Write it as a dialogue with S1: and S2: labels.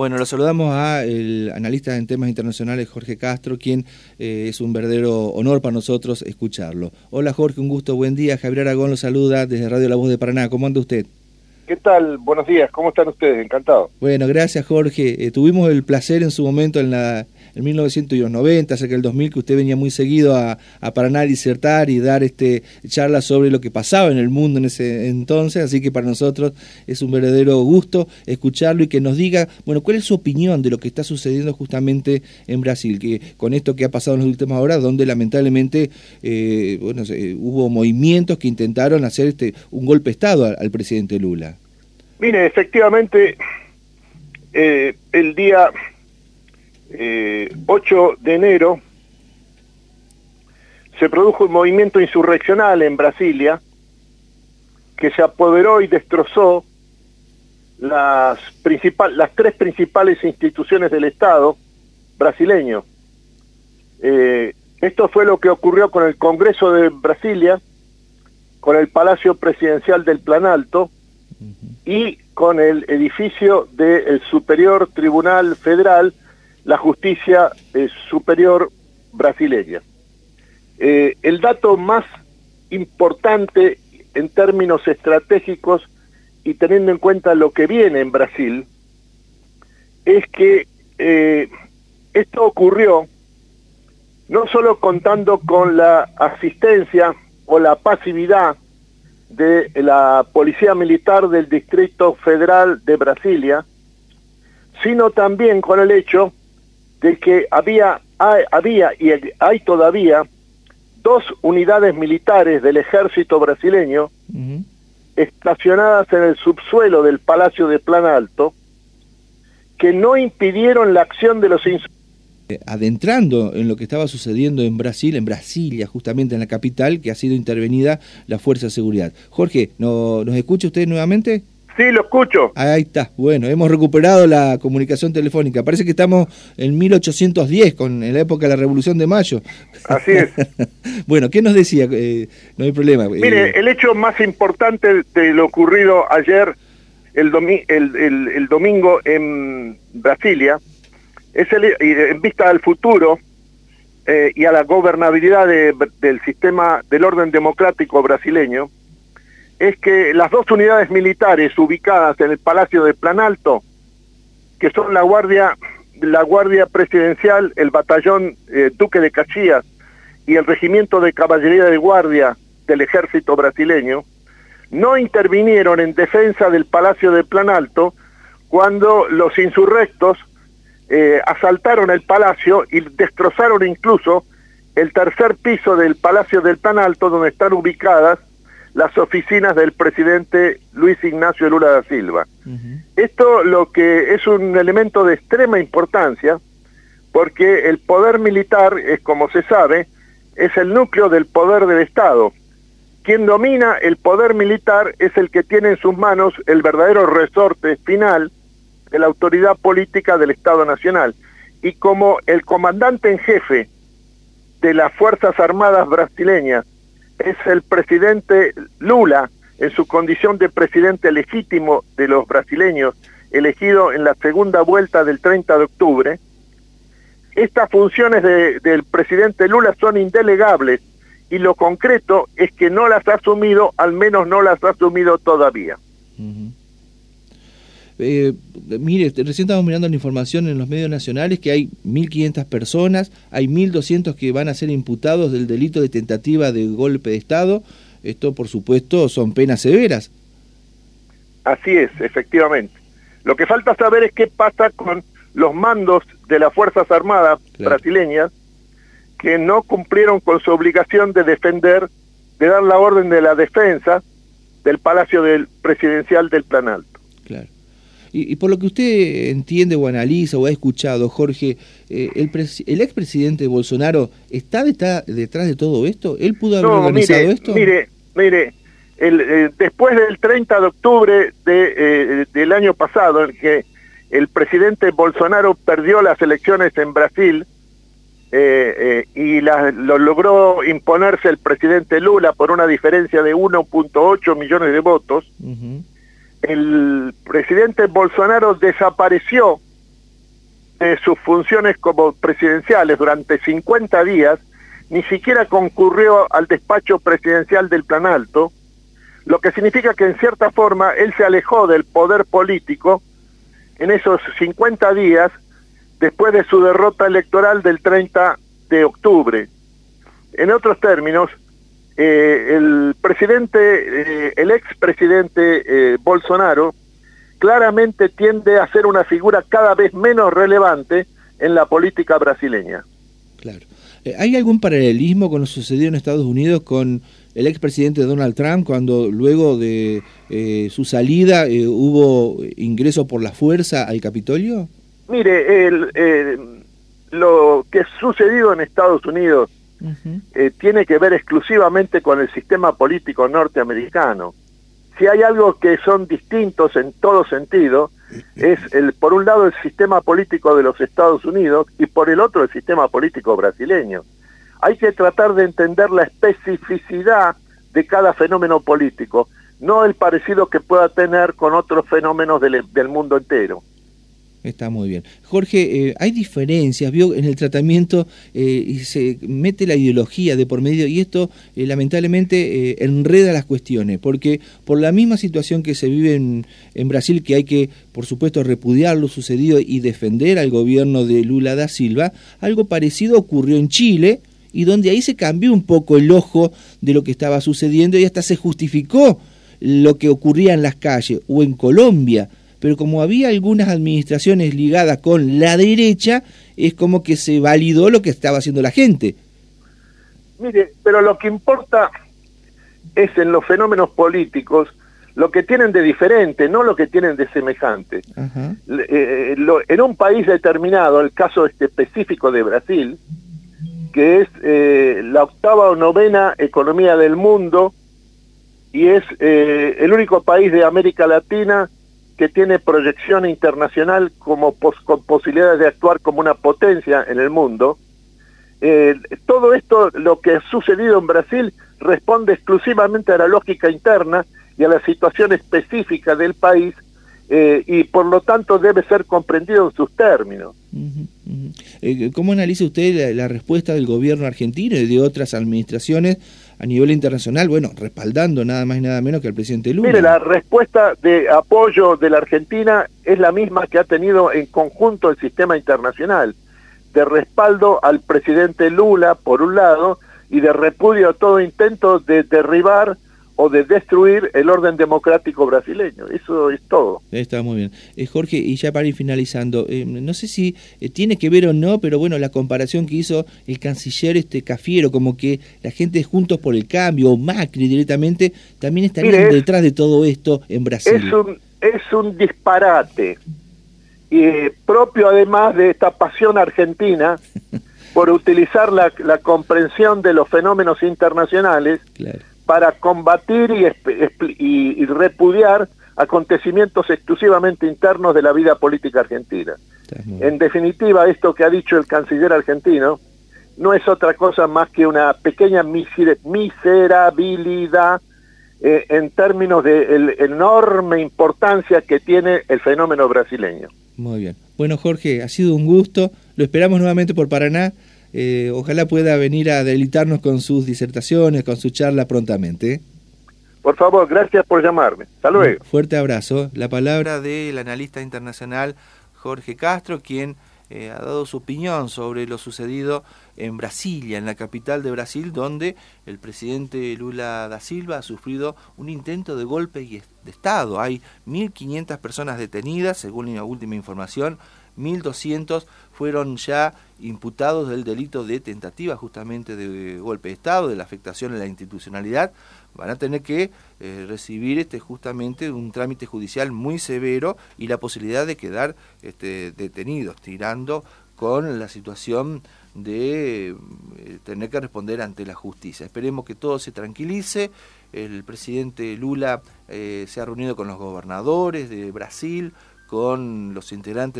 S1: Bueno, lo saludamos a el analista en temas internacionales Jorge Castro, quien eh, es un verdadero honor para nosotros escucharlo. Hola Jorge, un gusto, buen día. Javier Aragón lo saluda desde Radio La Voz de Paraná. ¿Cómo anda usted?
S2: ¿Qué tal? Buenos días, ¿cómo están ustedes? Encantado.
S1: Bueno, gracias Jorge. Eh, tuvimos el placer en su momento en la en 1990, cerca del 2000, que usted venía muy seguido a, Paraná a disertar y dar este charlas sobre lo que pasaba en el mundo en ese entonces, así que para nosotros es un verdadero gusto escucharlo y que nos diga, bueno, cuál es su opinión de lo que está sucediendo justamente en Brasil, que con esto que ha pasado en las últimas horas, donde lamentablemente eh, bueno, hubo movimientos que intentaron hacer este un golpe de Estado al, presidente Lula.
S2: Mire, efectivamente, eh, el día eh, 8 de enero se produjo un movimiento insurreccional en Brasilia que se apoderó y destrozó las, principal, las tres principales instituciones del Estado brasileño. Eh, esto fue lo que ocurrió con el Congreso de Brasilia, con el Palacio Presidencial del Planalto y con el edificio del Superior Tribunal Federal la justicia superior brasileña. Eh, el dato más importante en términos estratégicos y teniendo en cuenta lo que viene en Brasil es que eh, esto ocurrió no solo contando con la asistencia o la pasividad de la Policía Militar del Distrito Federal de Brasilia, sino también con el hecho de que había, había y hay todavía dos unidades militares del ejército brasileño estacionadas en el subsuelo del Palacio de Plan Alto que no impidieron la acción de los
S1: eh, adentrando en lo que estaba sucediendo en Brasil, en Brasilia, justamente en la capital, que ha sido intervenida la Fuerza de Seguridad. Jorge, ¿no, ¿nos escucha usted nuevamente?
S2: Sí, lo escucho.
S1: Ahí está. Bueno, hemos recuperado la comunicación telefónica. Parece que estamos en 1810, con, en la época de la Revolución de Mayo.
S2: Así es.
S1: bueno, ¿qué nos decía? Eh, no hay problema.
S2: Mire, eh, el hecho más importante de lo ocurrido ayer, el, el, domingo en Brasilia, es el, en vista al futuro eh, y a la gobernabilidad del sistema del orden democrático brasileño, es que las dos unidades militares ubicadas en el Palacio de Planalto, que son la Guardia, la Guardia Presidencial, el Batallón eh, Duque de Caxias y el Regimiento de Caballería de Guardia del Ejército brasileño, no intervinieron en defensa del Palacio de Planalto cuando los insurrectos eh, asaltaron el palacio y destrozaron incluso el tercer piso del Palacio del Planalto donde están ubicadas las oficinas del presidente Luis Ignacio Lula da Silva. Esto lo que es un elemento de extrema importancia porque el poder militar, es como se sabe, es el núcleo del poder del Estado. Quien domina el poder militar es el que tiene en sus manos el verdadero resorte final de la autoridad política del Estado Nacional. Y como el comandante en jefe de las Fuerzas Armadas brasileñas es el presidente Lula, en su condición de presidente legítimo de los brasileños, elegido en la segunda vuelta del 30 de octubre, estas funciones del presidente Lula son indelegables y lo concreto es que no las ha asumido, al menos no las ha asumido todavía.
S1: Eh, mire, recién estamos mirando la información en los medios nacionales que hay 1.500 personas, hay 1.200 que van a ser imputados del delito de tentativa de golpe de Estado. Esto, por supuesto, son penas severas.
S2: Así es, efectivamente. Lo que falta saber es qué pasa con los mandos de las Fuerzas Armadas brasileñas que no cumplieron con su obligación de defender, de dar la orden de la defensa del Palacio del Presidencial del Planalto.
S1: Claro. Y, por lo que usted entiende o analiza o ha escuchado, Jorge, eh, el, el expresidente Bolsonaro está, detrás de todo esto? ¿Él pudo haber organizado esto?
S2: Mire, mire, el, eh, después del 30 de octubre de, eh, del año pasado, en que el presidente Bolsonaro perdió las elecciones en Brasil y lo logró imponerse el presidente Lula por una diferencia de 1.8 millones de votos, el presidente Bolsonaro desapareció de sus funciones como presidenciales durante 50 días, ni siquiera concurrió al despacho presidencial del Plan Alto, lo que significa que en cierta forma él se alejó del poder político en esos 50 días después de su derrota electoral del 30 de octubre. En otros términos, eh, el presidente, eh, el expresidente eh, Bolsonaro, claramente tiende a ser una figura cada vez menos relevante en la política brasileña.
S1: Claro. ¿Hay algún paralelismo con lo sucedido en Estados Unidos con el expresidente Donald Trump cuando luego de su salida hubo ingreso por la fuerza al Capitolio?
S2: Mire, el, lo que ha sucedido en Estados Unidos eh, tiene que ver exclusivamente con el sistema político norteamericano. Si hay algo que son distintos en todo sentido, es el, por un lado el sistema político de los Estados Unidos y por el otro el sistema político brasileño. Hay que tratar de entender la especificidad de cada fenómeno político, no el parecido que pueda tener con otros fenómenos del, del mundo entero.
S1: Está muy bien. Jorge, eh, hay diferencias, vio, en el tratamiento eh, y se mete la ideología de por medio y esto eh, lamentablemente enreda las cuestiones, porque por la misma situación que se vive en, en, Brasil, que hay que, por supuesto, repudiar lo sucedido y defender al gobierno de Lula da Silva, algo parecido ocurrió en Chile y donde ahí se cambió un poco el ojo de lo que estaba sucediendo y hasta se justificó lo que ocurría en las calles o en Colombia pero como había algunas administraciones ligadas con la derecha, es como que se validó lo que estaba haciendo la gente.
S2: Mire, pero lo que importa es en los fenómenos políticos lo que tienen de diferente, no lo que tienen de semejante. Eh, en un país determinado, el caso este específico de Brasil, que es eh, la octava o novena economía del mundo y es eh, el único país de América Latina que tiene proyección internacional como con posibilidades de actuar como una potencia en el mundo. Eh, todo esto, lo que ha sucedido en Brasil, responde exclusivamente a la lógica interna y a la situación específica del país eh, y por lo tanto debe ser comprendido en sus términos.
S1: Eh, ¿Cómo analiza usted la, respuesta del gobierno argentino y de otras administraciones a nivel internacional, bueno, respaldando nada más y nada menos que al presidente Lula.
S2: Mire, la respuesta de apoyo de la Argentina es la misma que ha tenido en conjunto el sistema internacional, de respaldo al presidente Lula, por un lado, y de repudio a todo intento de derribar o de destruir el orden democrático brasileño. Eso es todo.
S1: Está muy bien. Eh, Jorge, y ya para ir finalizando, eh, no sé si eh, tiene que ver o no, pero bueno, la comparación que hizo el canciller este Cafiero, como que la gente Juntos por el Cambio o Macri directamente, también estarían detrás de todo esto en Brasil.
S2: Es un, es un disparate, y propio además de esta pasión argentina por utilizar la, la comprensión de los fenómenos internacionales. Claro para combatir y, repudiar acontecimientos exclusivamente internos de la vida política argentina. En definitiva, esto que ha dicho el canciller argentino no es otra cosa más que una pequeña miserabilidad eh, en términos de la enorme importancia que tiene el fenómeno brasileño.
S1: Muy bien. Bueno, Jorge, ha sido un gusto. Lo esperamos nuevamente por Paraná. Eh, ojalá pueda venir a deleitarnos con sus disertaciones, con su charla prontamente.
S2: Por favor, gracias por llamarme. Hasta luego.
S1: fuerte abrazo. La palabra del analista internacional Jorge Castro, quien eh, ha dado su opinión sobre lo sucedido en Brasilia, en la capital de Brasil, donde el presidente Lula da Silva ha sufrido un intento de golpe de Estado. Hay 1.500 personas detenidas, según la última información, 1.200 fueron ya imputados del delito de tentativa justamente de golpe de Estado, de la afectación a la institucionalidad, van a tener que eh, recibir este justamente un trámite judicial muy severo y la posibilidad de quedar este, detenidos, tirando con la situación de eh, tener que responder ante la justicia. Esperemos que todo se tranquilice. El presidente Lula eh, se ha reunido con los gobernadores de Brasil, con los integrantes